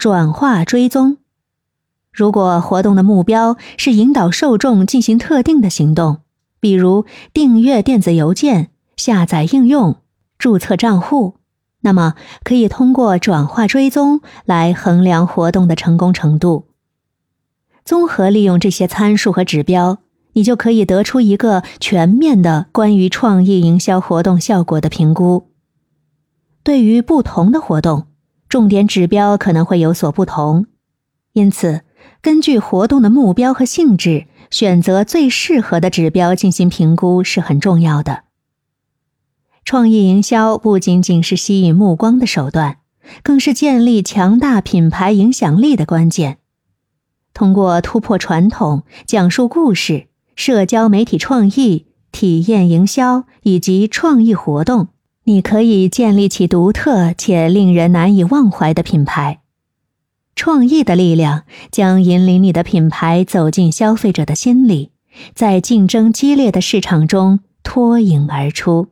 转化追踪。如果活动的目标是引导受众进行特定的行动，比如订阅电子邮件、下载应用、注册账户，那么可以通过转化追踪来衡量活动的成功程度。综合利用这些参数和指标，你就可以得出一个全面的关于创意营销活动效果的评估。对于不同的活动，重点指标可能会有所不同，因此。根据活动的目标和性质，选择最适合的指标进行评估是很重要的。创意营销不仅仅是吸引目光的手段，更是建立强大品牌影响力的关键。通过突破传统、讲述故事、社交媒体创意、体验营销以及创意活动，你可以建立起独特且令人难以忘怀的品牌。创意的力量将引领你的品牌走进消费者的心里，在竞争激烈的市场中脱颖而出。